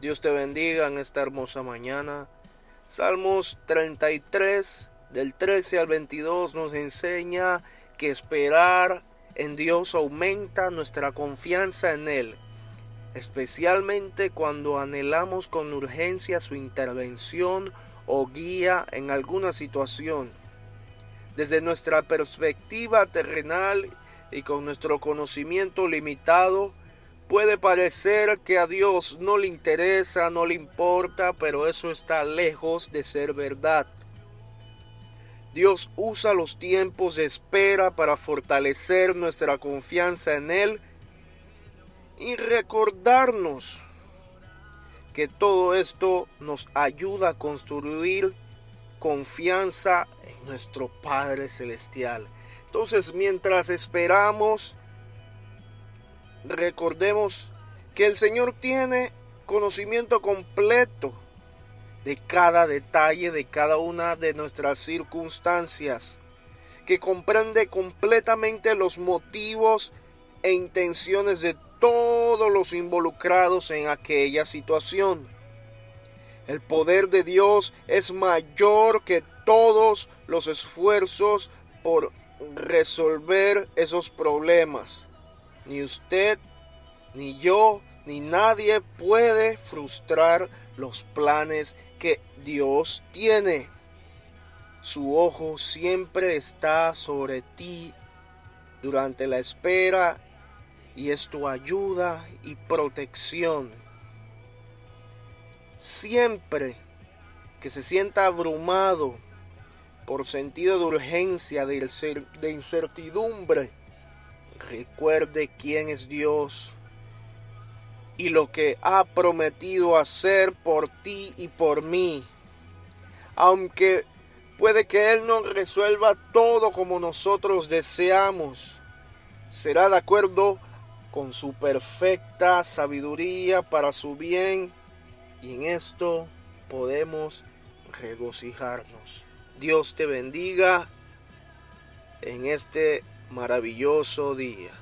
Dios te bendiga en esta hermosa mañana. Salmos 33 del 13 al 22 nos enseña que esperar en Dios aumenta nuestra confianza en Él, especialmente cuando anhelamos con urgencia su intervención o guía en alguna situación. Desde nuestra perspectiva terrenal y con nuestro conocimiento limitado, puede parecer que a Dios no le interesa, no le importa, pero eso está lejos de ser verdad. Dios usa los tiempos de espera para fortalecer nuestra confianza en Él y recordarnos que todo esto nos ayuda a construir confianza en nuestro Padre Celestial. Entonces, mientras esperamos, recordemos que el Señor tiene conocimiento completo de cada detalle, de cada una de nuestras circunstancias, que comprende completamente los motivos e intenciones de todos los involucrados en aquella situación. El poder de Dios es mayor que todos los esfuerzos por resolver esos problemas. Ni usted, ni yo, ni nadie puede frustrar los planes que Dios tiene. Su ojo siempre está sobre ti durante la espera y es tu ayuda y protección. Siempre que se sienta abrumado por sentido de urgencia, de incertidumbre, recuerde quién es Dios y lo que ha prometido hacer por ti y por mí. Aunque puede que Él no resuelva todo como nosotros deseamos, será de acuerdo con su perfecta sabiduría para su bien y en esto podemos regocijarnos. Dios te bendiga en este maravilloso día.